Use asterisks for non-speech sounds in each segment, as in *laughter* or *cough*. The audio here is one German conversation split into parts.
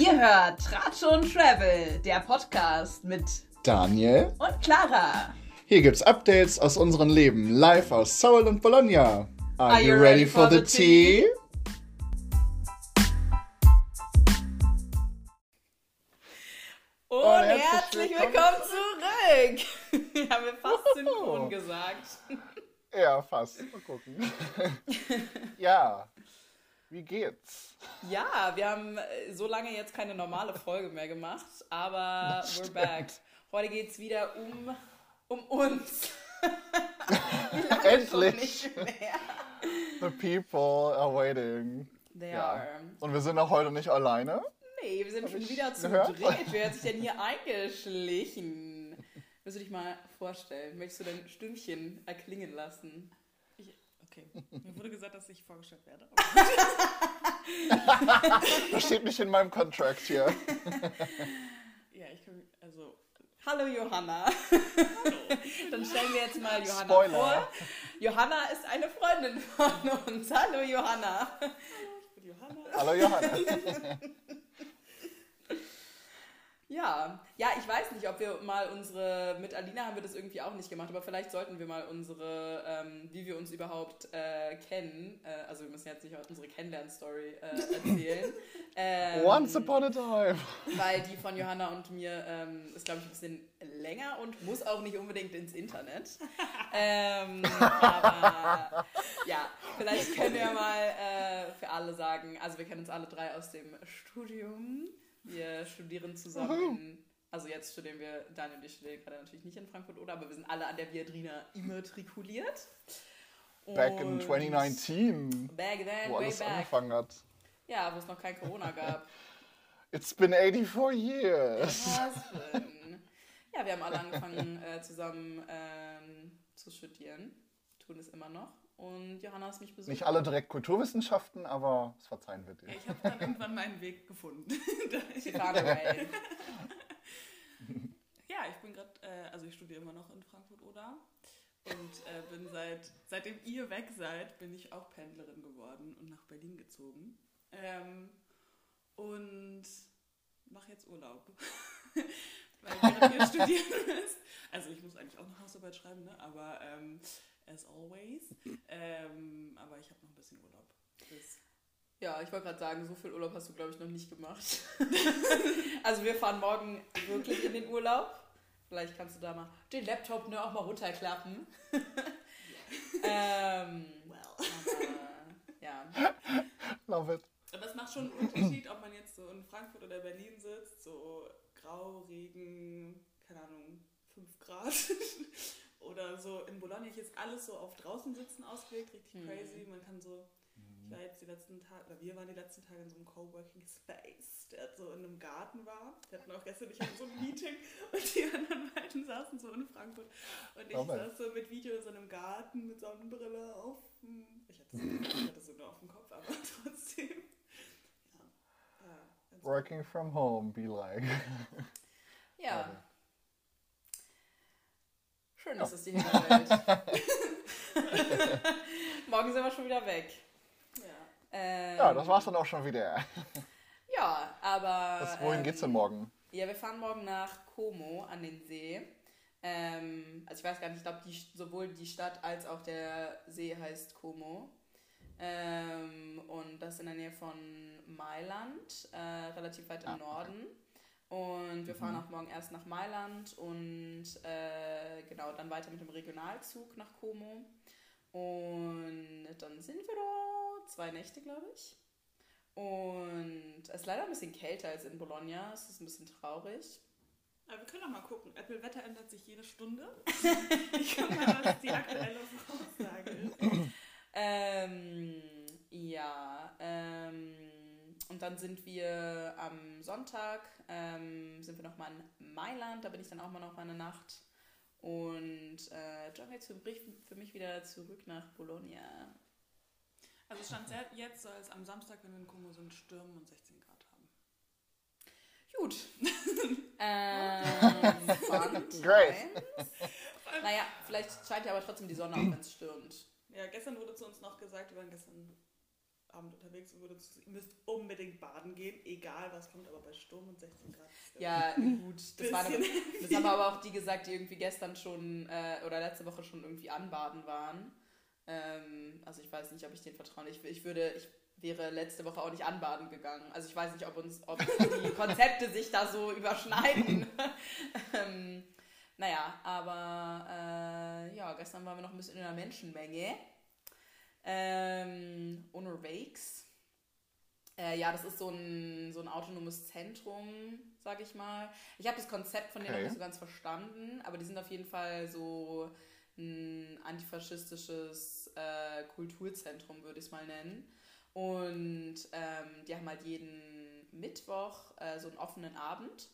Ihr hört Tratsch und Travel, der Podcast mit Daniel und Clara. Hier gibt's Updates aus unserem Leben, live aus Seoul und Bologna. Are, Are you ready, ready for, for the tea? Und, und herzlich willkommen, zurück. *laughs* Haben wir fast synchron gesagt. Ja, fast. Mal gucken. *laughs* ja, wie geht's? Ja, wir haben äh, so lange jetzt keine normale Folge mehr gemacht, aber we're back. Heute geht's wieder um, um uns. *laughs* Endlich! The people are waiting. They ja. are. Und wir sind auch heute nicht alleine. Nee, wir sind Hab schon wieder zu dritt. Wer hat sich denn hier eingeschlichen? Willst du dich mal vorstellen? Möchtest du dein Stimmchen erklingen lassen? Okay. *laughs* Mir wurde gesagt, dass ich vorgestellt werde. *laughs* das steht nicht in meinem Contract hier. *laughs* ja, ich kann. Also. Hallo Johanna. Hallo. Dann stellen wir jetzt mal Johanna Spoiler. vor. Johanna ist eine Freundin von uns. Hallo Johanna. Hallo, ich bin Johanna. Hallo Johanna. Ja, ja, ich weiß nicht, ob wir mal unsere, mit Alina haben wir das irgendwie auch nicht gemacht, aber vielleicht sollten wir mal unsere, ähm, wie wir uns überhaupt äh, kennen, äh, also wir müssen jetzt nicht unsere Kennenlern-Story äh, erzählen. *laughs* ähm, Once upon a time. Weil die von Johanna und mir ähm, ist, glaube ich, ein bisschen länger und muss auch nicht unbedingt ins Internet. ähm, aber ja, vielleicht können wir mal äh, für alle sagen, also wir kennen uns alle drei aus dem Studium. Wir studieren zusammen. Also jetzt studieren wir, Daniel und ich studieren gerade natürlich nicht in Frankfurt oder, aber wir sind alle an der Viadrina immatrikuliert. Back in 2019. Back then, wo alles back. angefangen hat. Ja, wo es noch kein Corona *laughs* gab. It's been 84 years. Ja, wir haben alle angefangen äh, zusammen ähm, zu studieren. Tun es immer noch. Und Johanna ist mich besucht. Nicht alle direkt Kulturwissenschaften, aber es verzeihen wir dir. Ja, ich habe dann irgendwann meinen Weg gefunden. *laughs* *laughs* ja, ich bin gerade, äh, also ich studiere immer noch in Frankfurt-Oder und äh, bin seit, seitdem ihr weg seid, bin ich auch Pendlerin geworden und nach Berlin gezogen. Ähm, und mache jetzt Urlaub. *laughs* Weil während ihr studieren müsst. Also ich muss eigentlich auch eine Hausarbeit schreiben, ne? aber ähm, as always. *laughs* ähm, aber ich habe noch ein bisschen Urlaub. Bis ja, ich wollte gerade sagen, so viel Urlaub hast du, glaube ich, noch nicht gemacht. *laughs* *laughs* also wir fahren morgen wirklich in den Urlaub. Vielleicht kannst du da mal den Laptop ne, auch mal runterklappen. ähm, well. Aber, ja. Love it. Aber es macht schon einen Unterschied, ob man jetzt so in Frankfurt oder Berlin sitzt, so grau, Regen, keine Ahnung, 5 Grad. Oder so in Bologna hier ist alles so auf draußen sitzen ausgelegt, richtig mhm. crazy. Man kann so, ich mhm. war jetzt die letzten Tage, oder wir waren die letzten Tage in so einem Coworking Space, der so in einem Garten war. Wir hatten auch gestern nicht so ein *laughs* Meeting und die anderen beiden saßen so in Frankfurt und ich oh saß so mit Video in so einem Garten mit Sonnenbrille auf. Ich hatte, *laughs* ich hatte so nur auf dem Kopf, aber *laughs* trotzdem. Ja. ja Working from home, be like. Ja. Schön, dass es die Hinterwelt. *laughs* Morgen sind wir schon wieder weg. Ja. Ähm, ja, das war's dann auch schon wieder. *laughs* ja, aber. Das, wohin ähm, geht's denn morgen? Ja, wir fahren morgen nach Como an den See. Ähm, also ich weiß gar nicht, ich glaube, sowohl die Stadt als auch der See heißt Como. Ähm, und das in der Nähe von Mailand, äh, relativ weit im ah, Norden. Okay. Und wir fahren mhm. auch morgen erst nach Mailand und äh, genau dann weiter mit dem Regionalzug nach Como. Und dann sind wir da zwei Nächte, glaube ich. Und es ist leider ein bisschen kälter als in Bologna. Es ist ein bisschen traurig. Aber wir können auch mal gucken. Apple Wetter ändert sich jede Stunde. *laughs* ich gucke mal, was die aktuelle Voraussage ist. ähm, ja, ähm, und dann sind wir am Sonntag, ähm, sind wir nochmal in Mailand, da bin ich dann auch mal noch mal eine Nacht. Und äh, dann geht für mich wieder zurück nach Bologna. Also stand jetzt soll es am Samstag, wenn wir in Como sind, stürmen und 16 Grad haben. Gut. *laughs* ähm, *laughs* Great. Naja, vielleicht scheint ja aber trotzdem die Sonne auch, wenn es stürmt. Ja, gestern wurde zu uns noch gesagt, wir waren gestern Abend unterwegs und würde zu, ihr müsst unbedingt baden gehen, egal was kommt, aber bei Sturm und 16 Grad. Ja, gut. Das, aber, Bisschen das haben aber auch die gesagt, die irgendwie gestern schon äh, oder letzte Woche schon irgendwie anbaden waren. Ähm, also ich weiß nicht, ob ich denen vertraue. Ich, ich würde, ich wäre letzte Woche auch nicht anbaden gegangen. Also ich weiß nicht, ob uns, ob die *laughs* Konzepte sich da so überschneiden. *laughs* ähm, naja, aber äh, ja, gestern waren wir noch ein bisschen in der Menschenmenge. Ähm, unterwegs. Äh, ja, das ist so ein, so ein autonomes Zentrum, sag ich mal. Ich habe das Konzept von denen Okay. noch nicht so ganz verstanden, aber die sind auf jeden Fall so ein antifaschistisches äh, Kulturzentrum, würde ich es mal nennen. Und ähm, die haben halt jeden Mittwoch äh, so einen offenen Abend,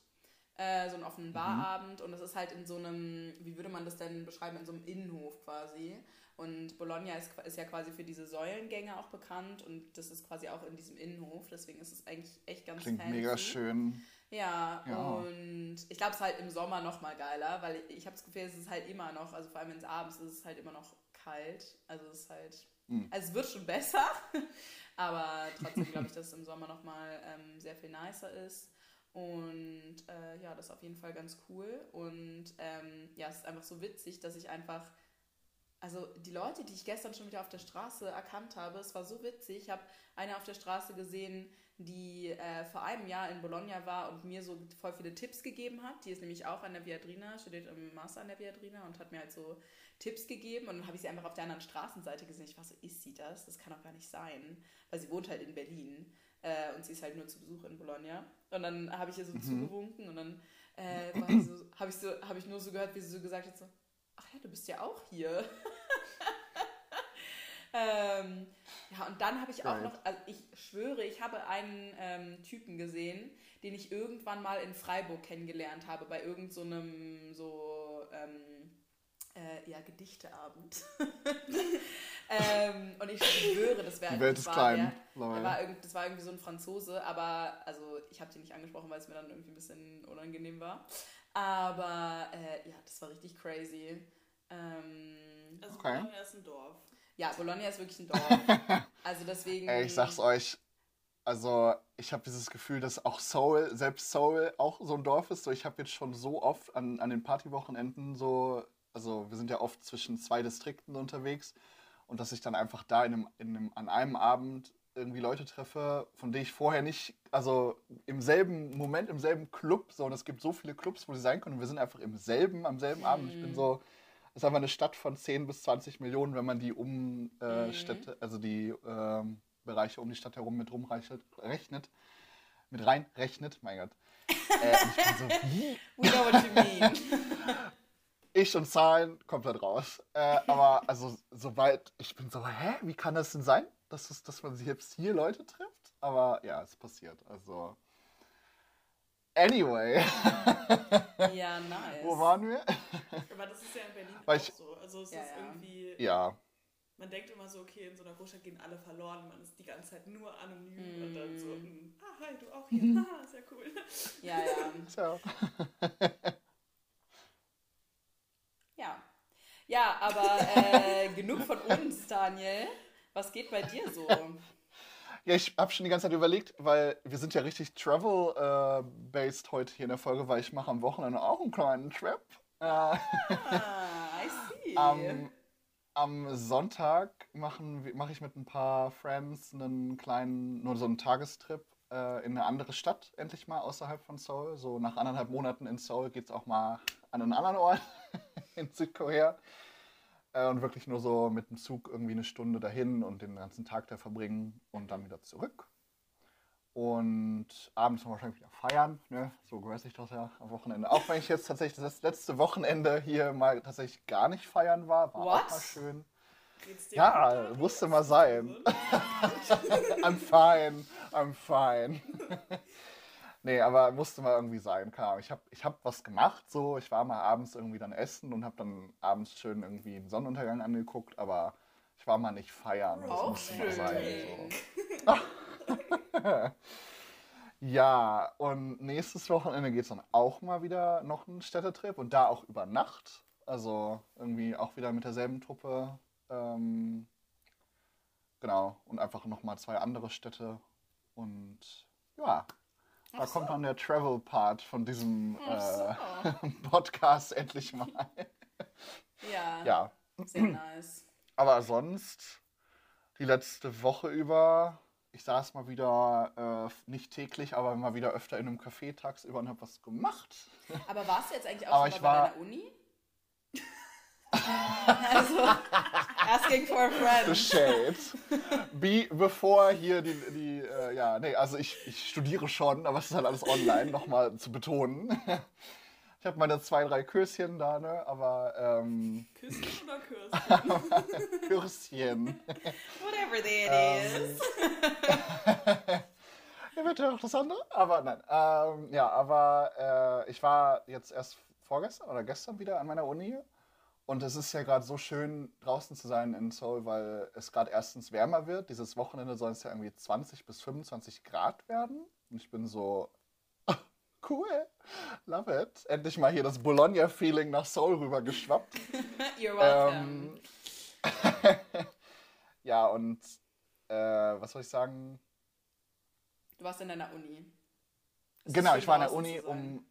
äh, so einen offenen Barabend. Und das ist halt in so einem, wie würde man das denn beschreiben, in so einem Innenhof quasi. Und Bologna ist, ist ja quasi für diese Säulengänge auch bekannt und das ist quasi auch in diesem Innenhof. Deswegen ist es eigentlich echt ganz Klingt fancy. mega schön. Ja, Ja. und ich glaube, es ist halt im Sommer noch mal geiler, weil ich, ich habe das Gefühl, es ist halt immer noch, also vor allem wenn es abends ist, ist es halt immer noch kalt. Also es ist halt, Mhm. also es wird schon besser, *laughs* aber trotzdem glaube ich, dass es im Sommer noch mal ähm, sehr viel nicer ist. Und äh, ja, das ist auf jeden Fall ganz cool. Und ähm, ja, es ist einfach so witzig, dass ich einfach also die Leute, die ich gestern schon wieder auf der Straße erkannt habe, es war so witzig. Ich habe eine auf der Straße gesehen, die äh, vor einem Jahr in Bologna war und mir so voll viele Tipps gegeben hat. Die ist nämlich auch an der Viadrina, studiert im Master an der Viadrina und hat mir halt so Tipps gegeben. Und dann habe ich sie einfach auf der anderen Straßenseite gesehen. Ich war so, ist sie das? Das kann doch gar nicht sein. Weil sie wohnt halt in Berlin äh, und sie ist halt nur zu Besuch in Bologna. Und dann habe ich ihr so Mhm. zugewunken und dann äh, so, habe ich, so, hab ich nur so gehört, wie sie so gesagt hat, so, du bist ja auch hier. *laughs* ähm, ja, und dann habe ich auch Geil. noch, also ich schwöre, ich habe einen ähm, Typen gesehen, den ich irgendwann mal in Freiburg kennengelernt habe, bei irgendeinem so, einem so ähm, äh, ja, Gedichteabend. *laughs* ähm, und ich schwöre, das wäre Die Welt das ist war klein. Der war irgend, das war irgendwie so ein Franzose, aber also ich habe den nicht angesprochen, weil es mir dann irgendwie ein bisschen unangenehm war. Aber äh, ja, das war richtig crazy. Ähm, Also Okay. Bologna ist ein Dorf. ja, Bologna ist wirklich ein *laughs* Dorf. Also deswegen. Ey, ich sag's euch, also ich habe dieses Gefühl, dass auch Seoul, selbst Seoul auch so ein Dorf ist. So, ich habe jetzt schon so oft an, an den Partywochenenden so, also wir sind ja oft zwischen zwei Distrikten unterwegs und dass ich dann einfach da in einem, in einem, an einem Abend irgendwie Leute treffe, von denen ich vorher nicht, also im selben Moment, im selben Club, so und es gibt so viele Clubs, wo sie sein können und wir sind einfach im selben, am selben Abend. Ich bin so, es ist einfach eine Stadt von 10 bis 20 Millionen, wenn man die um äh, Mhm. Städte, also die ähm, Bereiche um die Stadt herum mit rumrechnet, rechnet, mit reinrechnet, mein Gott. *laughs* Äh, ich bin so, wie? We know what you mean. *laughs* Ich und Zahlen komplett raus. Äh, aber also soweit, ich bin so, hä, wie kann das denn sein, dass, es, dass man sich jetzt hier Leute trifft? Aber ja, es passiert. Also, anyway, *laughs* ja, nice. wo waren wir? Aber das ist ja in Berlin Weil auch ich- so. Also es Ja, ist ja. irgendwie, Ja, man denkt immer so, okay, in so einer Großstadt gehen alle verloren, man ist die ganze Zeit nur anonym und dann so, hm, ah, hi, du auch hier, *laughs* haha, sehr cool. Ja, ja. *laughs* tja. Ja. Ja, aber äh, genug von uns, Daniel. Was geht bei dir so? Ja, ich habe schon die ganze Zeit überlegt, weil wir sind ja richtig travel-based heute hier in der Folge, weil ich mache am Wochenende auch einen kleinen Trip. Äh, Ah, I see. *laughs* am, am Sonntag mache ich mit ein paar Friends einen kleinen, nur so einen Tagestrip äh, in eine andere Stadt, endlich mal außerhalb von Seoul. So nach anderthalb Monaten in Seoul geht es auch mal an einen anderen Ort *laughs* in Südkorea. Äh, und wirklich nur so mit dem Zug irgendwie eine Stunde dahin und den ganzen Tag da verbringen und dann wieder zurück. Und abends dann wahrscheinlich wieder feiern, ne? so gehört sich das ja am Wochenende. Auch wenn ich jetzt tatsächlich das letzte Wochenende hier mal tatsächlich gar nicht feiern war, war auch What? mal schön. Ja, musste mal sein. *laughs* I'm fine, I'm fine. *laughs* nee, aber musste mal irgendwie sein, keine Ahnung. Ich habe ich hab was gemacht, so. Ich war mal abends irgendwie dann essen und habe dann abends schön irgendwie den Sonnenuntergang angeguckt, aber ich war mal nicht feiern. Das Auch musste mal sein. So. *laughs* Ja, und nächstes Wochenende geht es dann auch mal wieder noch einen Städtetrip und da auch über Nacht. Also irgendwie auch wieder mit derselben Truppe. Ähm, genau. Und einfach nochmal zwei andere Städte. Und ja, da so. kommt dann der Travel-Part von diesem Ach äh, *laughs* Podcast endlich mal. Ja, ja, sehr nice. aber sonst die letzte Woche über, ich saß mal wieder, äh, nicht täglich, aber mal wieder öfter in einem Café tagsüber und habe was gemacht. Aber warst du jetzt eigentlich auch Aber schon mal bei war- deiner Uni? Also, asking for a The friend. Shade. Be, bevor hier die, die äh, ja, nee, also ich, ich studiere schon, aber es ist halt alles online, nochmal zu betonen. Ich habe meine zwei, drei Kurschen da, ne, aber ähm, Küssen oder Kürsten? Kurschen. *laughs* Whatever that Ähm, is. *laughs* Ja, bitte noch das andere? Aber nein. Ähm, ja, aber äh, ich war jetzt erst vorgestern oder gestern wieder an meiner Uni. Und es ist ja gerade so schön, draußen zu sein in Seoul, weil es gerade erstens wärmer wird. Dieses Wochenende soll es ja irgendwie 20 bis 25 Grad werden. Und ich bin so, *laughs* cool, love it. Endlich mal hier das Bologna-Feeling nach Seoul rübergeschwappt. *laughs* You're welcome. Ähm, *laughs* ja, und äh, was soll ich sagen? du warst in deiner Uni. Ist Genau, ich war an der Uni, um.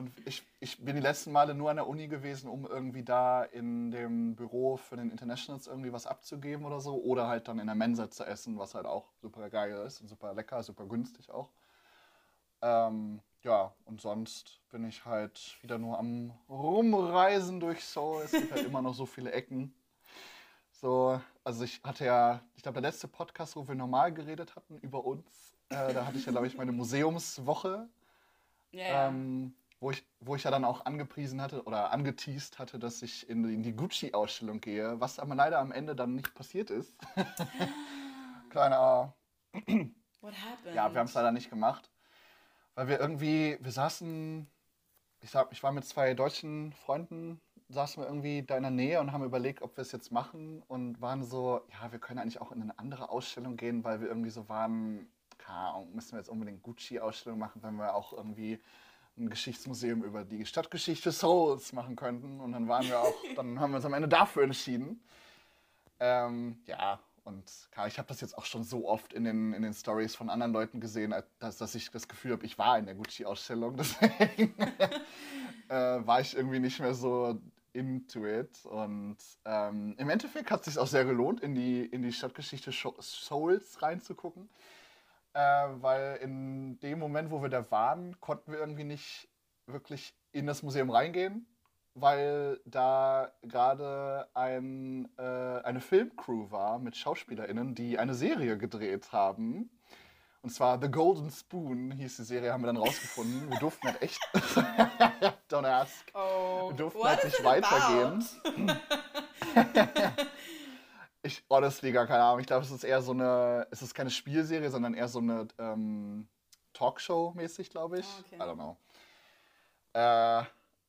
Und ich, ich bin die letzten Male nur an der Uni gewesen, um irgendwie da in dem Büro für den Internationals irgendwie was abzugeben oder so. Oder halt dann in der Mensa zu essen, was halt auch super geil ist und super lecker, super günstig auch. Ähm, ja, und sonst bin ich halt wieder nur am Rumreisen durch Seoul. Es gibt halt *laughs* immer noch so viele Ecken. So, also ich hatte ja, ich glaube, der letzte Podcast, wo wir normal geredet hatten über uns, äh, da hatte ich ja, glaube ich, meine Museumswoche, Ja, ja. ähm, wo, ich, wo ich ja dann auch angepriesen hatte oder angeteased hatte, dass ich in, die- in die Gucci-Ausstellung gehe, was aber leider am Ende dann nicht passiert ist. *laughs* Kleiner, What happened? ja, wir haben es leider nicht gemacht, weil wir irgendwie, wir saßen, ich, sag, ich war mit zwei deutschen Freunden, saßen wir irgendwie da in der Nähe und haben überlegt, ob wir es jetzt machen und waren so, ja, wir können eigentlich auch in eine andere Ausstellung gehen, weil wir irgendwie so waren, keine Ahnung, müssen wir jetzt unbedingt Gucci-Ausstellung machen, wenn wir auch irgendwie ein Geschichtsmuseum über die Stadtgeschichte Souls machen könnten. Und dann waren wir auch, *laughs* dann haben wir uns am Ende dafür entschieden. Ähm, ja, und klar, ich habe das jetzt auch schon so oft in den, in den Stories von anderen Leuten gesehen, als- dass, dass ich das Gefühl habe, ich war in der Gucci-Ausstellung. *laughs* Deswegen äh, war ich irgendwie nicht mehr so into it. Und ähm, im Endeffekt hat es sich auch sehr gelohnt, in die, in die Stadtgeschichte Souls reinzugucken. Äh, weil in dem Moment, wo wir da waren, konnten wir irgendwie nicht wirklich in das Museum reingehen, weil da gerade ein, äh, eine Filmcrew war mit SchauspielerInnen, die eine Serie gedreht haben. Und zwar The Golden Spoon hieß die Serie, haben wir dann rausgefunden. Wir durften halt echt. *laughs* Don't ask. oh, wir durften halt nicht it weitergehen. *laughs* *laughs* Ich, honestly, gar keine Ahnung. Ich glaube, es ist eher so eine, es ist keine Spielserie, sondern eher so eine ähm, Talkshow-mäßig, glaube ich. Ah, okay. I don't know. Äh,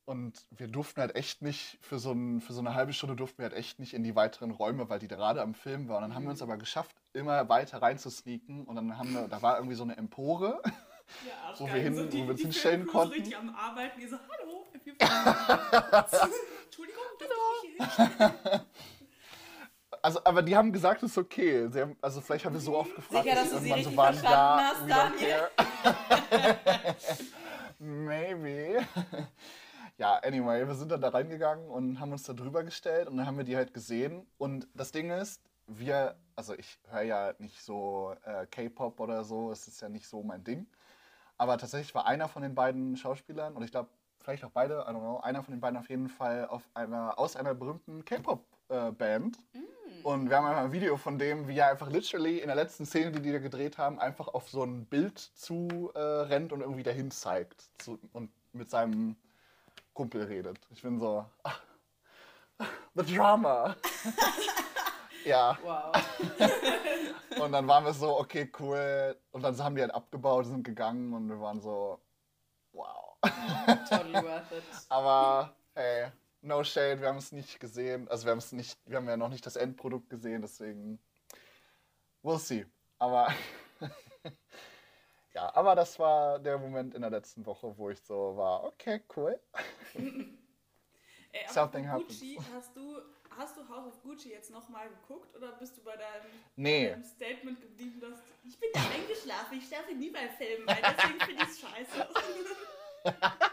und wir durften halt echt nicht, für so, ein, für so eine halbe Stunde durften wir halt echt nicht in die weiteren Räume, weil die gerade am Film waren. Und dann haben wir uns aber geschafft, immer weiter reinzusneaken. Und dann haben wir, da war irgendwie so eine Empore. *laughs* Ja, Wo wir hin- so, die, wo wir uns hinstellen konnten. richtig am Arbeiten, die so, hallo, *laughs* *laughs* Entschuldigung, dürfte ich mich hier hinstellen? Also, aber die haben gesagt, es ist okay. Haben, also vielleicht haben wir so oft gefragt, Sicher, dass dass du sie so waren, ja, hast, we don't Daniel? care. *laughs* Maybe. Ja, anyway, wir sind dann da reingegangen und haben uns da drüber gestellt und dann haben wir die halt gesehen. Und das Ding ist, wir, also ich höre ja nicht so äh, K-Pop oder so, es ist ja nicht so mein Ding. Aber tatsächlich war einer von den beiden Schauspielern, und ich glaube, vielleicht auch beide, I don't know, einer von den beiden auf jeden Fall auf einer, aus einer berühmten K-Pop-Band. Und wir haben einfach ein Video von dem, wie er einfach literally in der letzten Szene, die die da gedreht haben, einfach auf so ein Bild zu äh, rennt und irgendwie dahin zeigt. Zu, und mit seinem Kumpel redet. Ich bin so, ah, *laughs* the drama. *laughs* ja, Wow. und dann waren wir so, okay, cool. Und dann haben die halt abgebaut, sind gegangen und wir waren so, wow. Totally worth it. *laughs* Aber hey, no shade, wir haben es nicht gesehen. Also wir haben es nicht, wir haben ja noch nicht das Endprodukt gesehen, deswegen we'll see. Aber *laughs* ja, aber das war der Moment in der letzten Woche, wo ich so war, okay, cool. *laughs* Ey, Something Gucci, hast du hast du House of Gucci jetzt nochmal geguckt oder bist du bei deinem, Nee. deinem Statement geblieben, dass ich bin ja eingeschlafen, ich schlafe nie bei Filmen, weil deswegen finde ich es scheiße. *laughs*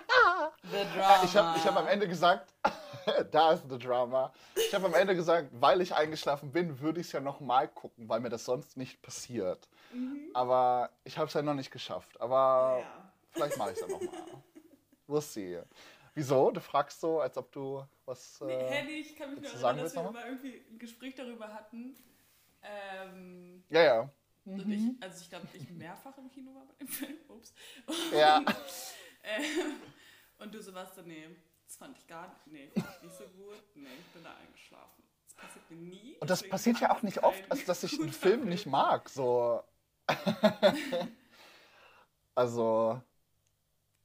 The Drama. Ich habe ich hab am Ende gesagt, *laughs* da ist the Drama. Ich habe am Ende gesagt, weil ich eingeschlafen bin, würde ich es ja nochmal gucken, weil mir das sonst nicht passiert. Aber ich habe es ja noch nicht geschafft. Aber Ja. vielleicht mache ich es ja nochmal. We'll see. Wieso? Du fragst so, als ob du was. Nee, Äh, nee, ich kann mich nur erinnern, dass wir mal irgendwie ein Gespräch darüber hatten. Ähm, ja, ja. und Mhm. ich, also ich glaube, ich mehrfach im Kino war bei dem Film. Ups. Ja. *laughs* Ähm, und du so was so, nee, das fand ich gar nicht, nee, fand ich nicht so gut. Nee, ich bin da eingeschlafen. Das passiert mir nie. Und das passiert ja auch nicht oft, also dass ich einen *laughs* Film nicht mag. So. *laughs* also,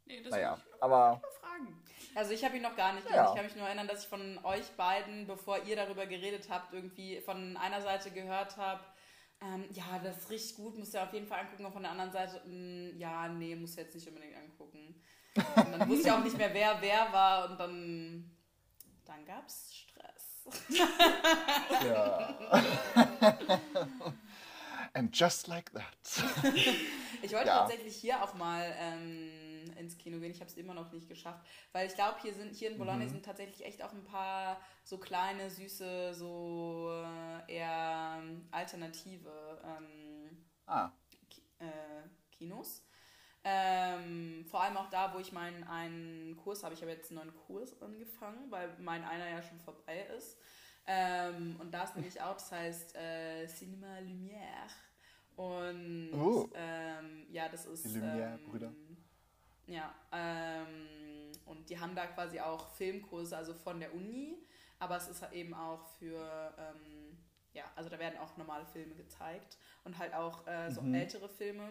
Nee, das naja. ich Aber mal fragen. Also ich habe ihn noch gar nicht gesehen. Ja. Ich kann mich nur erinnern, dass ich von euch beiden, bevor ihr darüber geredet habt, irgendwie von einer Seite gehört habe, ähm, ja, das richtig gut, musst du auf jeden Fall angucken. Und von der anderen Seite, mh, ja, nee, musst du jetzt nicht unbedingt angucken. Und dann wusste ich auch nicht mehr, wer wer war. Und dann, dann gab es Stress. ja. And just like that. Ich wollte Ja. tatsächlich hier auch mal ähm, ins Kino gehen. Ich habe es immer noch nicht geschafft, weil ich glaube, hier sind hier in Bologna Mhm. sind tatsächlich echt auch ein paar so kleine, süße, so äh, eher alternative ähm, Ah, Ki äh, Kinos. Ähm, vor allem auch da, wo ich meinen einen Kurs habe. Ich habe jetzt einen neuen Kurs angefangen, weil mein einer ja schon vorbei ist. Ähm, und da ist nämlich auch, das heißt äh, Cinema Lumière. Und Oh. ähm, ja, das ist. Die Lumière-Brüder. Ähm, ja, ähm, und die haben da quasi auch Filmkurse, also von der Uni, aber es ist halt eben auch für, ähm, ja, also da werden auch normale Filme gezeigt und halt auch äh, so Mhm. ältere Filme.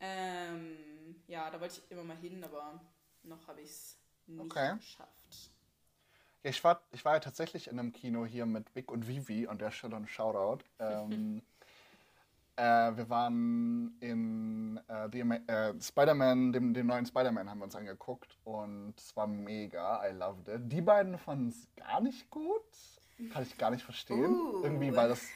Ähm, ja, da wollte ich immer mal hin, aber noch habe ich es nicht Okay. geschafft. Ja, ich war, ich war ja tatsächlich in einem Kino hier mit Vic und Vivi an der Stelle ein Shoutout. *laughs* Ähm, äh, wir waren in äh, äh, Spider-Man, dem, dem neuen Spider-Man haben wir uns angeguckt und es war mega, I loved it. Die beiden fanden es gar nicht gut, kann ich gar nicht verstehen. Uh. Irgendwie, weil das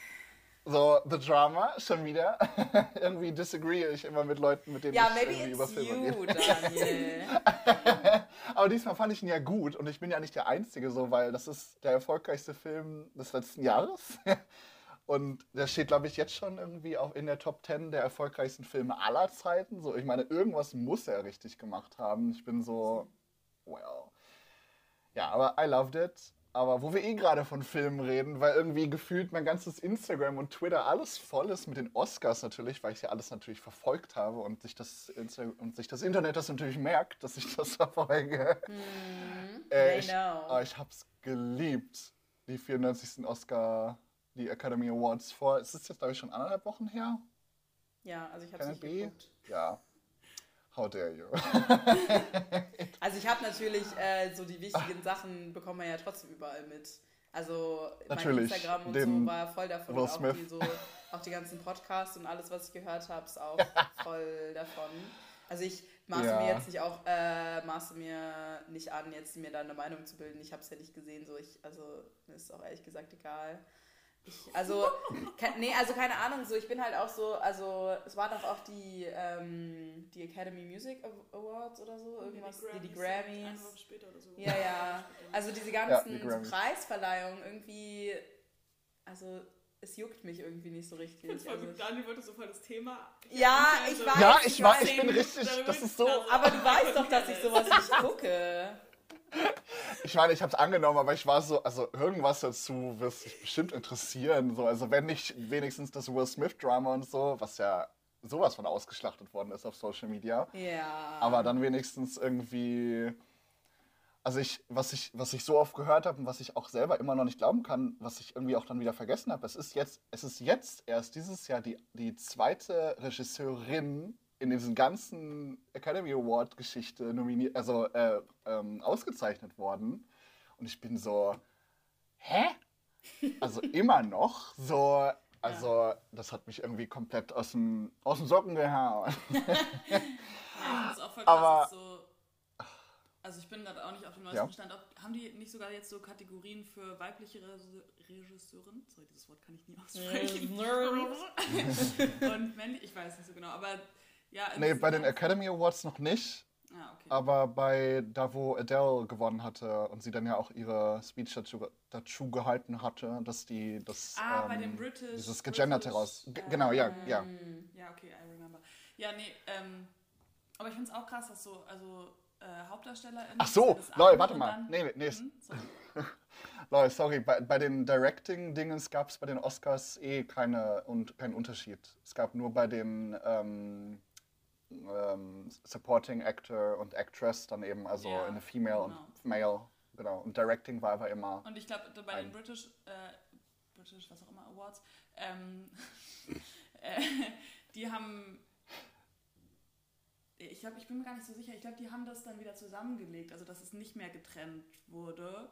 so, The Drama, schon wieder. *laughs* Irgendwie disagree ich immer mit Leuten, mit denen Ja, ich irgendwie über Filme rede. you, Daniel. *laughs* Aber diesmal fand ich ihn ja gut und ich bin ja nicht der Einzige so, weil das ist der erfolgreichste Film des letzten Jahres. *laughs* Und der steht, glaube ich, jetzt schon irgendwie auch in der Top 10 der erfolgreichsten Filme aller Zeiten. So, ich meine, irgendwas muss er richtig gemacht haben. Ich bin so, well. Ja, aber I loved it. Aber wo wir eh gerade von Filmen reden, weil irgendwie gefühlt mein ganzes Instagram und Twitter alles voll ist mit den Oscars natürlich, weil ich ja alles natürlich verfolgt habe und sich das, Insta und sich das Internet das natürlich merkt, dass ich das *laughs* verfolge. Hm, Äh, ich, know. aber ich hab's geliebt. Die 94. Oscar, die Academy Awards vor. Es ist jetzt, glaube ich, schon anderthalb Wochen her. Ja, also ich it nicht geguckt. Ja. How dare you? *laughs* Also ich habe natürlich äh, so die wichtigen Sachen bekommt man ja trotzdem überall mit. Also mein Natürlich, Instagram und den so war voll davon Will und auch Smith. die, so, auch die ganzen Podcasts und alles, was ich gehört habe, ist auch *laughs* voll davon. Also ich maße Ja. mir jetzt nicht auch äh, maße mir nicht an, jetzt mir da eine Meinung zu bilden. Ich habe es ja nicht gesehen, so ich also mir ist auch ehrlich gesagt egal. Ich, also, ke nee, also keine Ahnung, so ich bin halt auch so, also es waren doch auch die, ähm, die Academy Music Awards oder so, irgendwas, die, die Eine Grammys. Woche später oder so. Ja, ja. *laughs* Also diese die ganzen so Grammys. Preisverleihungen irgendwie, also es juckt mich irgendwie nicht so Ich richtig. find's voll Also, gut. Daniel wollte so voll das Thema. Ja, ich weiß, Ja, ich ich, war, weiß. ich bin richtig. Das ist so. aber du weißt doch, dass ich sowas nicht gucke. Ich meine, ich habe es angenommen, aber ich war so, also irgendwas dazu wird dich bestimmt interessieren. So, also wenn nicht wenigstens das Will Smith Drama und so, was ja sowas von ausgeschlachtet worden ist auf Social Media. Ja. Aber dann wenigstens irgendwie. Also ich, was ich, was ich so oft gehört habe und was ich auch selber immer noch nicht glauben kann, was ich irgendwie auch dann wieder vergessen habe, es ist jetzt, es ist jetzt erst dieses Jahr die, die zweite Regisseurin in diesem ganzen Academy Award Geschichte nominiert, also äh, ähm, ausgezeichnet worden. Und ich bin so, hä? Also immer noch so, also das hat mich irgendwie komplett aus dem, aus dem Socken gehauen. *laughs* Ja, ich find's auch voll krass, Aber- so. Also ich bin gerade auch nicht auf dem neuesten Ja. Stand. Ob, haben die nicht sogar jetzt so Kategorien für weibliche Re- Regisseurin? Sorry, dieses Wort kann ich nie aussprechen. *laughs* Und männlich, ich weiß nicht so genau, aber ja. Nee, bei den Academy Awards noch nicht. Ah, okay. Aber bei da, wo Adele gewonnen hatte und sie dann ja auch ihre Speech dazu, dazu gehalten hatte, dass die das Ah, bei ähm, dem British. dieses gegenderte raus. G genau, ja, ähm, ja. Ja, okay, I remember. Ja, nee, ähm, aber ich finde es auch krass, dass so, also äh, HauptdarstellerInnen. Ach so, lol, warte mal. dann- Nee, nee, nee, Hm, sorry. *laughs* Lol, sorry, bei, bei den Directing-Dingens gab es bei den Oscars eh keine, und, keinen Unterschied. Es gab nur bei den ähm, ähm, Supporting Actor und Actress dann eben, also Ja, eine Female genau. und Male, genau. Und Directing war aber immer. Und ich glaube, bei den British, äh, British, was auch immer, Awards, ähm, *laughs* äh, die haben. Ich glaube, ich bin mir gar nicht so sicher. Ich glaube, die haben das dann wieder zusammengelegt, also dass es nicht mehr getrennt wurde.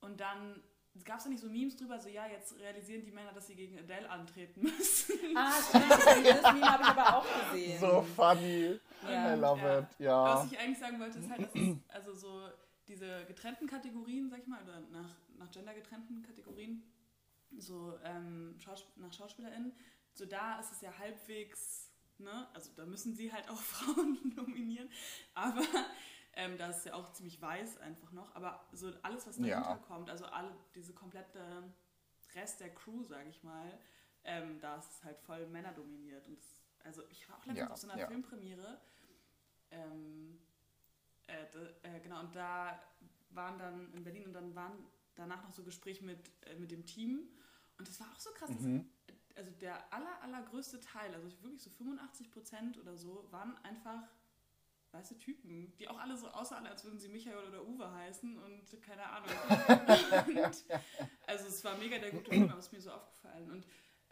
Und dann gab es da nicht so Memes drüber, so ja, jetzt realisieren die Männer, dass sie gegen Adele antreten müssen. *laughs* Ah, stimmt. Das Meme *laughs* habe ich aber auch gesehen. So funny. Ja. I love Ja. it. Ja. Was ich eigentlich sagen wollte, ist halt, dass es, also so diese getrennten Kategorien, sag ich mal, oder nach, nach Gender getrennten Kategorien, so ähm, Schaus nach SchauspielerInnen, so da ist es ja halbwegs, ne, also da müssen sie halt auch *laughs* Frauen nominieren, aber ähm, da ist es ja auch ziemlich weiß einfach noch, aber so alles, was dahinter Ja. kommt, also alle, diese komplette Rest der Crew, sag ich mal, ähm, da ist es halt voll Männer dominiert und das, also ich war auch letztens Ja, auf so einer ja. Filmpremiere, ähm, äh, äh, genau, und da waren dann in Berlin und dann waren danach noch so Gespräche mit, äh, mit dem Team. Und das war auch so krass. Mhm. Dass, also der aller, allergrößte Teil, also wirklich so 85 Prozent oder so, waren einfach weiße Typen, die auch alle so aussahen, als würden sie Michael oder Uwe heißen und keine Ahnung. *laughs* und, also es war mega der gute Film, aber es ist mir so aufgefallen. Und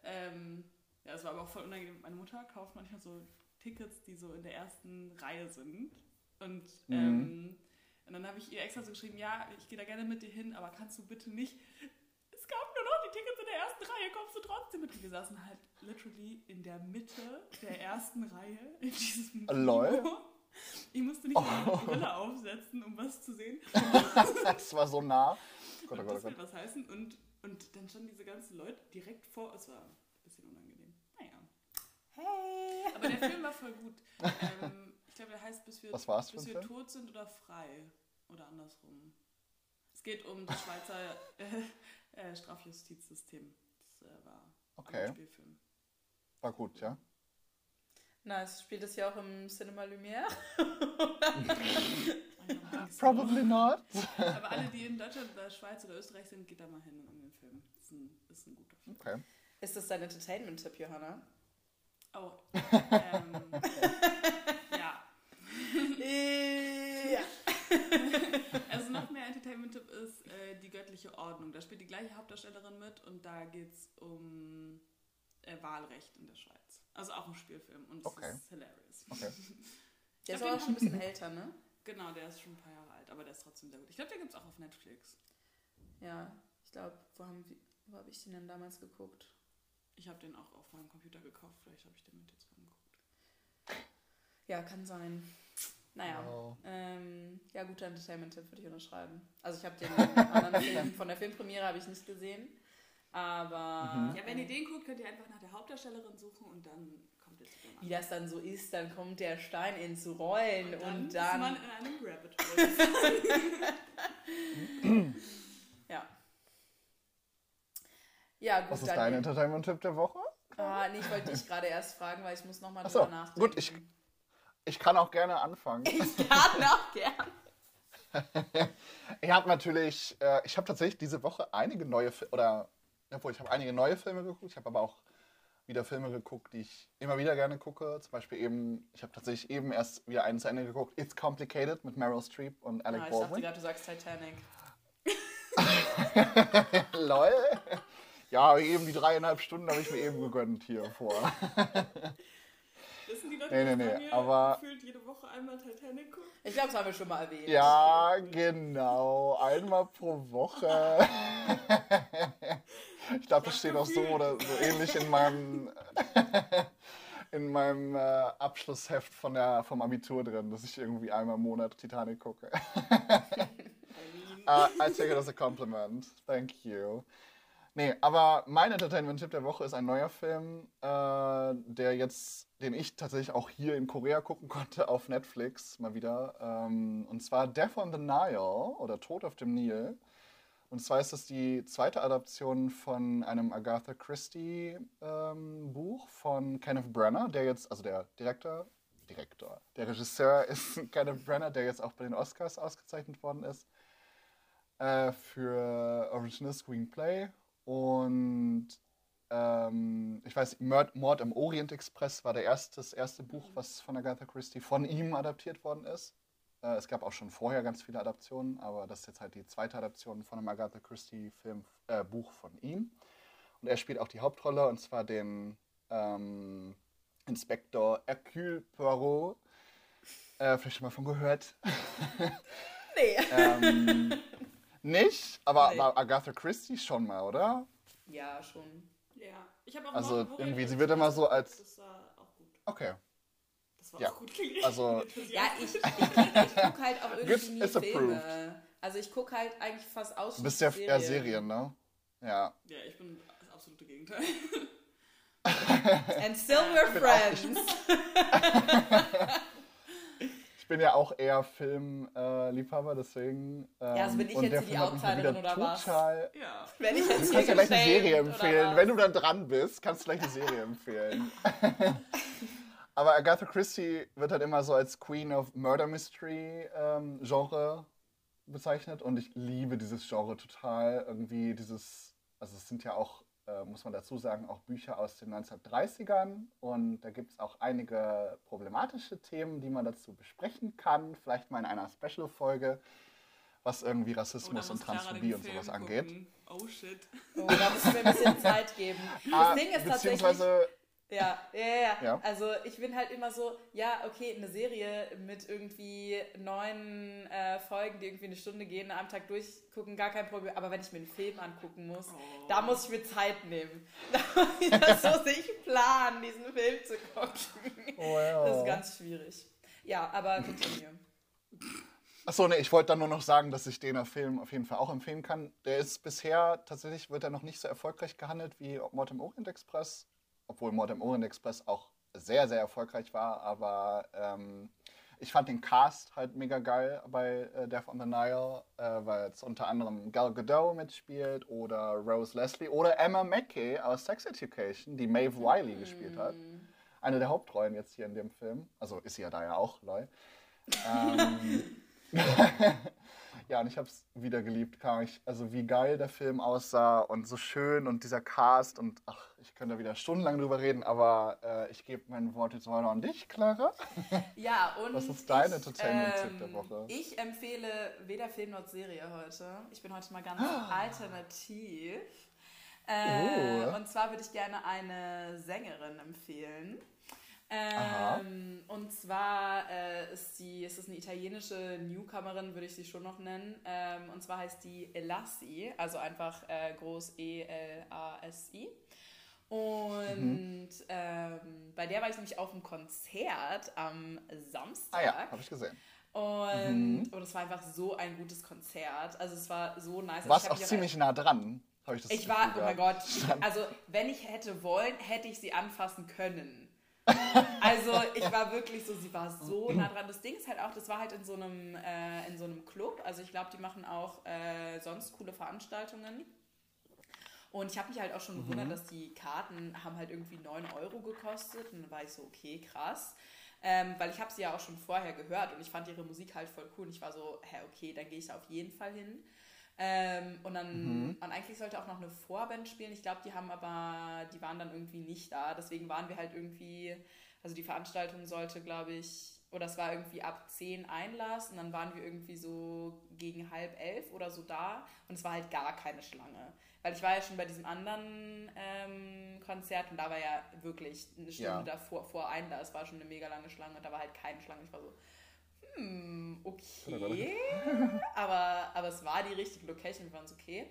ähm, ja, es war aber auch voll unangenehm. Meine Mutter kauft manchmal so Tickets, die so in der ersten Reihe sind. Und, Mhm. ähm, und dann habe ich ihr extra so geschrieben, ja, ich gehe da gerne mit dir hin, aber kannst du bitte nicht. Es gab nur noch die Tickets in der ersten Reihe, kommst du trotzdem mit? Und wir saßen halt literally in der Mitte der ersten Reihe in diesem Lol. Kino. Ich musste nicht mal eine *laughs* Brille aufsetzen, um was zu sehen. *laughs* Das war so nah. Gott, oh Und Gott, oh das Gott. wird was heißen. Und, und dann standen diese ganzen Leute direkt vor. Es war ein bisschen unangenehm. Naja. Hey. Aber der Film war voll gut. *laughs* Ähm, ich glaube, der heißt Bis wir, Was war's für bis wir tot sind oder frei. Oder andersrum. Es geht um das Schweizer äh, äh, Strafjustizsystem. Das äh, war Okay. ein Spielfilm. War gut, ja. Nice. Spielt das ja auch im Cinema Lumière? *laughs* Probably not. Aber alle, die in Deutschland oder Schweiz oder Österreich sind, geht da mal hin in den Film. Ist ein, ist ein guter Film. Okay. Ist das dein Entertainment-Tipp, Johanna? Oh. *laughs* Ähm, ja. ja. Also noch mehr Entertainment-Tipp ist äh, die göttliche Ordnung. Da spielt die gleiche Hauptdarstellerin mit und da geht es um äh, Wahlrecht in der Schweiz. Also auch ein Spielfilm und es Okay. ist hilarious. Okay. *laughs* Der ist aber schon ein bisschen älter, ne? Genau, der ist schon ein paar Jahre alt, aber der ist trotzdem sehr gut. Ich glaube, der gibt es auch auf Netflix. Ja, ich glaube, wo habe wo hab ich den denn damals geguckt? Ich habe den auch auf meinem Computer gekauft, vielleicht habe ich den mit jetzt angeguckt. Ja, kann sein. Naja, Wow. ähm, ja, guter Entertainment-Tipp würde ich unterschreiben. Also ich habe den *laughs* anderen Film von der Filmpremiere habe ich nicht gesehen, aber Mhm. Ja, wenn ihr den guckt, könnt ihr einfach nach der Hauptdarstellerin suchen und dann kommt dem wie das dann so ist, dann kommt der Stein ins Rollen Und dann, und ist dann, man in einem Rabbit Hole. *laughs* ja. Ja, gut, Was ist dann dein Entertainment-Tipp der Woche? Ah, nee, ich wollte dich gerade erst fragen, weil ich muss nochmal drüber nachdenken. gut, ich, ich kann auch gerne anfangen. *laughs* Ich kann auch gern. *laughs* Ich habe natürlich, äh, ich habe tatsächlich diese Woche einige neue Filme, oder, obwohl, ich habe einige neue Filme geguckt, ich habe aber auch wieder Filme geguckt, die ich immer wieder gerne gucke. Zum Beispiel eben, ich habe tatsächlich eben erst wieder einen zu Ende geguckt, It's Complicated mit Meryl Streep und Alec Ah, ich dachte Baldwin. gerade, du sagst Titanic. *laughs* Lol. Ja, eben die dreieinhalb Stunden habe ich mir eben gegönnt hier vor. Wissen die Leute, Nee, nee, dass nee, Daniel aber- gefühlt jede Woche einmal Titanic guckt? Ich glaube, das haben wir schon mal erwähnt. Ja, genau. Einmal pro Woche. *laughs* Ich glaube, das steht auch so oder so ähnlich in meinem in meinem äh, Abschlussheft von der, vom Abitur drin, dass ich irgendwie einmal im Monat Titanic gucke. uh, *laughs* I take it as a compliment. Thank you. Nee, aber mein Entertainment-Tipp der Woche ist ein neuer Film, äh, der jetzt, den ich tatsächlich auch hier in Korea gucken konnte auf Netflix mal wieder. Ähm, und zwar Death on the Nile oder Tod auf dem Nil. Und zwar ist das die zweite Adaption von einem Agatha Christie ähm, von Kenneth Branagh, der jetzt, also der Direktor, Direktor, der Regisseur *laughs* ist Kenneth Branagh, der jetzt auch bei den Oscars ausgezeichnet worden ist äh, für Original Screenplay und ähm, ich weiß, Mord, Mord, im Orient Express war der erste, das erste Buch, was von Agatha Christie von ihm adaptiert worden ist. Äh, es gab auch schon vorher ganz viele Adaptionen, aber das ist jetzt halt die zweite Adaption von einem Agatha Christie Film, äh, Buch von ihm. Und er spielt auch die Hauptrolle, und zwar den ähm, Inspektor Hercule Poirot. Äh, vielleicht schon mal von gehört. *laughs* Nee. *laughs* ähm, nicht, aber, Nee. aber Agatha Christie schon mal, oder? Ja, schon. Ja. Ich habe auch Also, irgendwie, sie wird immer so als- Das war auch gut. Okay. Das war Ja. auch gut. Klingt Also- *laughs* Ja, ich, ich, ich gucke halt auch *laughs* irgendwie nie Filme. approved. Also ich gucke halt eigentlich fast Du ausschließlich bist ja Serien. eher Serien, ne? Ja. Ja, ich bin das absolute Gegenteil. *laughs* And still we're bin auch- ich- friends. Ich bin ja auch eher Filmliebhaber, deswegen. Ähm, Ja, also bin ich und jetzt der hier die Outsiderin wieder oder was? total. Ja. Wenn ich jetzt Du kannst ja gleich eine Serie empfehlen. Wenn du da dran bist, kannst du gleich eine Serie empfehlen. Aber Agatha Christie wird halt immer so als Queen of Murder Mystery ähm, Genre bezeichnet und ich liebe dieses Genre total. Irgendwie dieses, also es sind ja auch, äh, muss man dazu sagen, auch Bücher aus den 1930ern und da gibt es auch einige problematische Themen, die man dazu besprechen kann. Vielleicht mal in einer Special-Folge, was irgendwie Oh, Rassismus muss und Transphobie und sowas angeht. gucken. Oh shit. Oh, da müssen wir ein bisschen Zeit geben. Das Ah, Ding ist tatsächlich, ja, ja, ja, Ja. Also ich bin halt immer so, ja, okay, eine Serie mit irgendwie neun äh, Folgen, die irgendwie eine Stunde gehen, am Tag durchgucken, gar kein Problem. Aber wenn ich mir einen Film angucken muss, Oh. da muss ich mir Zeit nehmen. *laughs* Das muss ich planen, diesen Film zu gucken. Wow. Das ist ganz schwierig. Ja, aber continue. Achso, nee, ich wollte dann nur noch sagen, dass ich den Film auf jeden Fall auch empfehlen kann. Der ist bisher, tatsächlich wird er noch nicht so erfolgreich gehandelt wie Mord im Orient Express, obwohl Mord im Orient Express auch sehr, sehr erfolgreich war, aber ähm, ich fand den Cast halt mega geil bei äh, Death on the Nile, äh, weil jetzt unter anderem Gal Gadot mitspielt oder Rose Leslie oder Emma Mackey aus Sex Education, die Maeve Wiley gespielt hat. Eine der Hauptrollen jetzt hier in dem Film. Also ist sie ja da ja auch, lol. Ähm, *laughs* *laughs* ja, und ich habe es wieder geliebt, ich. Also wie geil der Film aussah und so schön und dieser Cast und ach, ich könnte da wieder stundenlang drüber reden, aber äh, ich gebe mein Wort jetzt weiter an dich, Clara. *laughs* Ja, und Was ist dein Entertainment-Tipp der Woche? Ich empfehle weder Film noch Serie heute. Ich bin heute mal ganz Ah. alternativ. Äh, Oh. Und zwar würde ich gerne eine Sängerin empfehlen. Ähm, und zwar äh, ist sie, ist es eine italienische Newcomerin, würde ich sie schon noch nennen. Ähm, und zwar heißt die Elassi, also einfach äh, groß E-L-A-S-I. Und ähm, bei der war ich nämlich auf einem Konzert am Samstag. Ah ja, habe ich gesehen. Und, und es war einfach so ein gutes Konzert. Also es war so nice. Also Warst auch ziemlich nah dran, habe ich das Ich Gefühl war, oh mein. Gott, ich, *laughs* also wenn ich hätte wollen, hätte ich sie anfassen können. Also ich war wirklich so, sie war so nah dran. Das Ding ist halt auch, das war halt in so einem, äh, in so einem Club. Also ich glaube, die machen auch äh, sonst coole Veranstaltungen. Und ich habe mich halt auch schon gewundert, dass die Karten haben halt irgendwie 9 Euro gekostet. Und dann war ich so, okay, krass. Ähm, weil ich habe sie ja auch schon vorher gehört und ich fand ihre Musik halt voll cool. Und ich war so, hä, okay, dann gehe ich da auf jeden Fall hin. Ähm, und dann, und eigentlich sollte auch noch eine Vorband spielen. Ich glaube, die haben aber, die waren dann irgendwie nicht da. Deswegen waren wir halt irgendwie, also die Veranstaltung sollte, glaube ich, oder es war irgendwie ab 10 Einlass und dann waren wir irgendwie so gegen halb elf oder so da und es war halt gar keine Schlange. Weil ich war ja schon bei diesem anderen ähm, Konzert und da war ja wirklich eine Stunde Ja. davor vor Einlass, war schon eine mega lange Schlange und da war halt keine Schlange. Ich war so, hm, okay. aber, aber es war die richtige Location, wir waren so okay.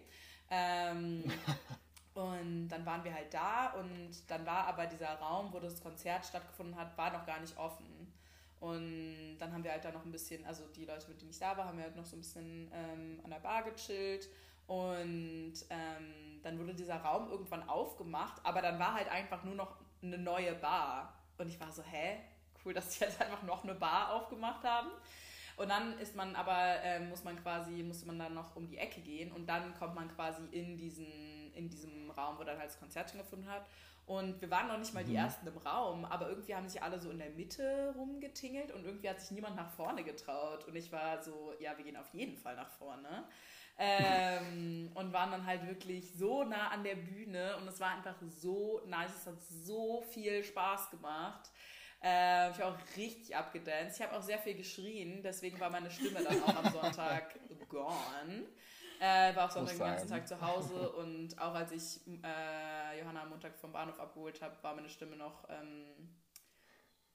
Ähm, *laughs* Und dann waren wir halt da und dann war aber dieser Raum, wo das Konzert stattgefunden hat, war noch gar nicht offen. Und dann haben wir halt da noch ein bisschen, also die Leute, mit denen ich da war, haben wir halt noch so ein bisschen ähm, an der Bar gechillt. Und ähm, dann wurde dieser Raum irgendwann aufgemacht, aber dann war halt einfach nur noch eine neue Bar. Und ich war so, hä? Cool, dass die jetzt einfach noch eine Bar aufgemacht haben. Und dann ist man aber, ähm, muss man quasi, musste man dann noch um die Ecke gehen und dann kommt man quasi in diesen, in diesem Raum, wo dann halt das Konzert stattgefunden hat. Und wir waren noch nicht mal die Ersten im Raum, aber irgendwie haben sich alle so in der Mitte rumgetingelt und irgendwie hat sich niemand nach vorne getraut. Und ich war so, ja, wir gehen auf jeden Fall nach vorne. Ähm, *laughs* und waren dann halt wirklich so nah an der Bühne und es war einfach so nice, es hat so viel Spaß gemacht. Äh, ich habe auch richtig abgedanced. Ich habe auch sehr viel geschrien, deswegen war meine Stimme dann auch am Sonntag *laughs* gone. Äh, war auch Sonntag den ganzen Tag zu Hause und auch als ich äh, Johanna am Montag vom Bahnhof abgeholt habe, war meine Stimme noch ähm,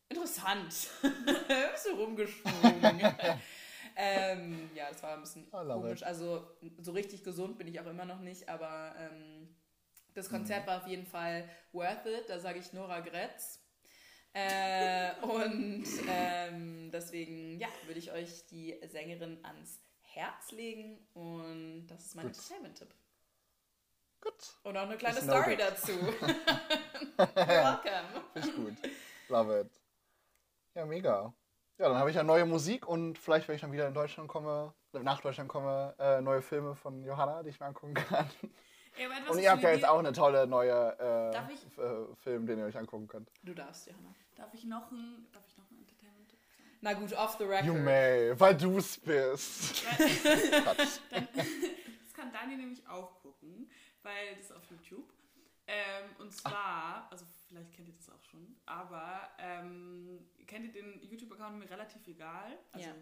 interessant. *laughs* ein bisschen rumgeschwungen. *laughs* ähm, ja, das war ein bisschen komisch. It. Also so richtig gesund bin ich auch immer noch nicht, aber ähm, das Konzert mhm. war auf jeden Fall worth it. Da sage ich Nora Gretz. Äh, und ähm, deswegen, ja, würde ich euch die Sängerin ans Herz legen und das ist mein Entertainment-Tipp. Gut. Und auch eine kleine Story dazu. *laughs* Welcome. *laughs* Finde ich gut. Love it. Ja, mega. Ja, dann habe ich ja neue Musik und vielleicht, wenn ich dann wieder in Deutschland komme, nach Deutschland komme, äh, neue Filme von Johanna, die ich mir angucken kann. Ja, und ihr habt ja jetzt auch eine tolle neue äh, äh, Film, den ihr euch angucken könnt. Du darfst, Johanna. Darf ich noch ein, darf ich noch ein Entertainment-Tipp sagen? Na gut, off the record. You may, weil du es bist. *laughs* Dann, *laughs* das kann Dani nämlich auch gucken, weil das ist auf YouTube. Ähm, und zwar, Ach. also vielleicht kennt ihr das auch schon, aber ähm, kennt ihr den YouTube-Account mir relativ egal? Also, ja.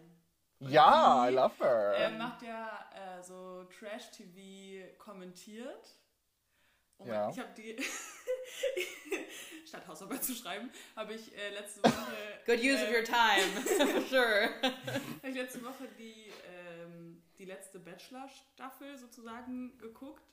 Ja, I love her. Er macht ja äh, so Trash-TV kommentiert. Oh ja. ich habe die, *laughs* statt Hausarbeit zu schreiben, habe ich äh, letzte *laughs* Woche. Good use äh, of your time, *laughs* for sure. habe ich letzte Woche die, ähm, die letzte Bachelor-Staffel sozusagen geguckt.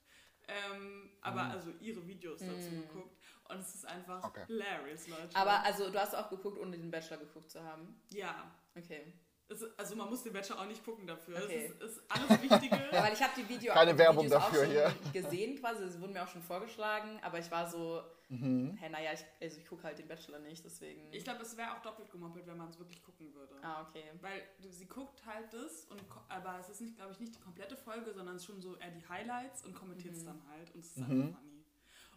Ähm, aber mm. also ihre Videos dazu mm. geguckt. Und es ist einfach okay. hilarious, Leute. Aber also du hast auch geguckt, ohne den Bachelor geguckt zu haben? Ja. Okay. Es, also man muss den Bachelor auch nicht gucken dafür. Okay. Es ist, ist alles Wichtige. *laughs* ja, weil ich habe die Video Keine Werbung Videos dafür hier. gesehen quasi, es wurden mir auch schon vorgeschlagen, aber ich war so, mhm. hey, naja, ich, also ich gucke halt den Bachelor nicht, deswegen. Ich glaube, es wäre auch doppelt gemoppelt, wenn man es wirklich gucken würde. Ah, okay. Weil sie guckt halt das, und, aber es ist nicht, glaube ich, nicht die komplette Folge, sondern es ist schon so eher die Highlights und kommentiert es mhm. dann halt und es ist mhm. einfach funny.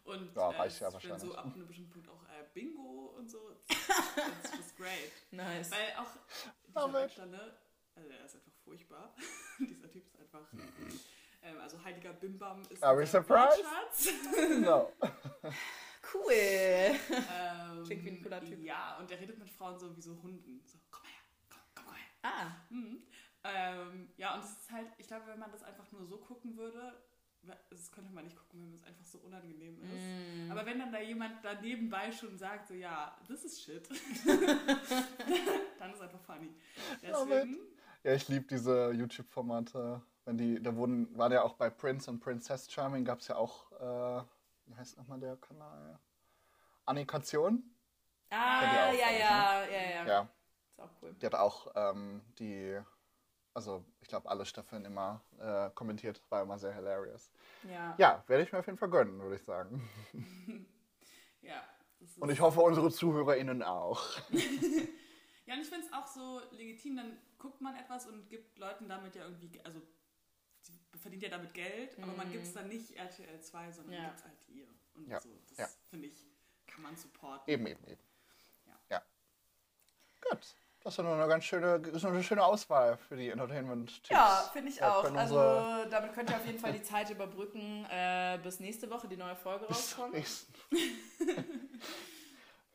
Und ja, reicht äh, ja wahrscheinlich. so ab einem bestimmten Punkt auch äh, Bingo und so. *laughs* That's just great. Nice. Weil auch ne, also er ist einfach furchtbar. *laughs* Dieser Typ ist einfach. Ähm, also Heiliger Bimbam ist. Are we surprised? *laughs* no. cool. Ähm, Klingt wie ein cooler Typ. Ja, und er redet mit Frauen so wie so Hunden. So, komm her, komm, komm, komm her. Ah. Mhm. Ähm, ja, und es ist halt, ich glaube, wenn man das einfach nur so gucken würde, das könnte man nicht gucken, wenn es einfach so unangenehm ist. Mm. Aber wenn dann da jemand da nebenbei schon sagt, so ja, this is shit, *laughs* dann ist es einfach funny. Deswegen, ja, ich liebe diese YouTube-Formate. Wenn die, da wurden, war ja auch bei Prince und Princess Charming, gab es ja auch, äh, wie heißt nochmal der Kanal? Annikation. Ah, ja, ja, ja, ja, ja. Ist auch cool. Die hat auch ähm, die, also ich glaube, alle Staffeln immer äh, kommentiert, war immer sehr hilarious. Ja. Ja, werde ich mir auf jeden Fall gönnen, würde ich sagen. *laughs* ja. Und ich hoffe, unsere ZuhörerInnen auch. *laughs* Ja, und ich finde es auch so legitim, dann guckt man etwas und gibt Leuten damit ja irgendwie, also sie verdient ja damit Geld, aber man gibt es mhm. dann nicht RTL 2, sondern ja. gibt es halt ihr. Und ja. so, das ja. finde ich, kann man supporten. Eben, eben, eben. Ja. ja. Gut. Das ist eine ganz schöne, ist eine schöne Auswahl für die Entertainment-Tipps. Ja, finde ich auch. Also damit könnt ihr auf jeden Fall die Zeit überbrücken, äh, bis nächste Woche die neue Folge rauskommt. *laughs*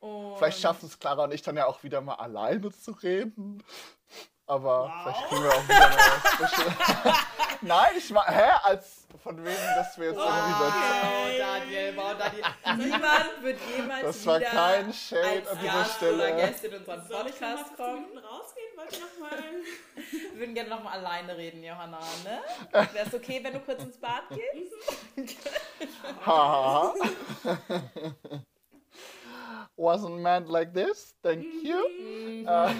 Und vielleicht schaffen es Clara und ich dann ja auch wieder mal alleine zu reden. Aber wow. vielleicht kriegen wir auch wieder eine *laughs* *laughs* Nein, ich war, hä? Als von wem, dass wir jetzt oh, irgendwie so. Wow, Daniel, wow, Daniel. Niemand wird jemals das war wieder kein Shade an dieser Gast Stelle. oder Gäste in unseren Podcast kommen. rausgehen, warte nochmal. *laughs* Wir würden gerne nochmal alleine reden, Johanna, ne? *laughs* Wäre es okay, wenn du kurz ins Bad gehst? Ha. Wasn't meant like this. Thank you. Uh,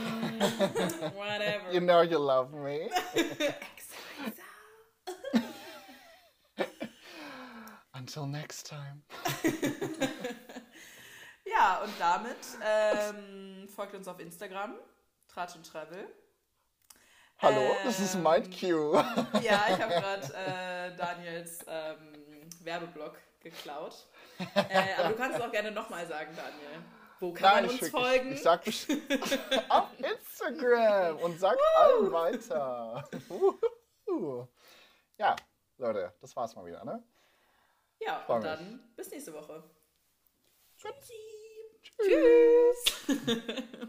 Whatever. you know you love me. Until next time. *laughs* Ja, und damit ähm, folgt uns auf Instagram, Tratsch und Travel. Hallo, das ist Mind Q. *laughs* Ja, ich habe gerade äh, Daniels ähm, Werbeblock geklaut. Äh, aber du kannst es auch gerne nochmal sagen, Daniel. Wo kann man uns ich, folgen? ich sag bestimmt *laughs* auf Instagram und sag allen weiter. Ja, Leute, das war's mal wieder, ne? Ja, freu und mich. dann bis nächste Woche. Tschüssi. Tschüss. *laughs*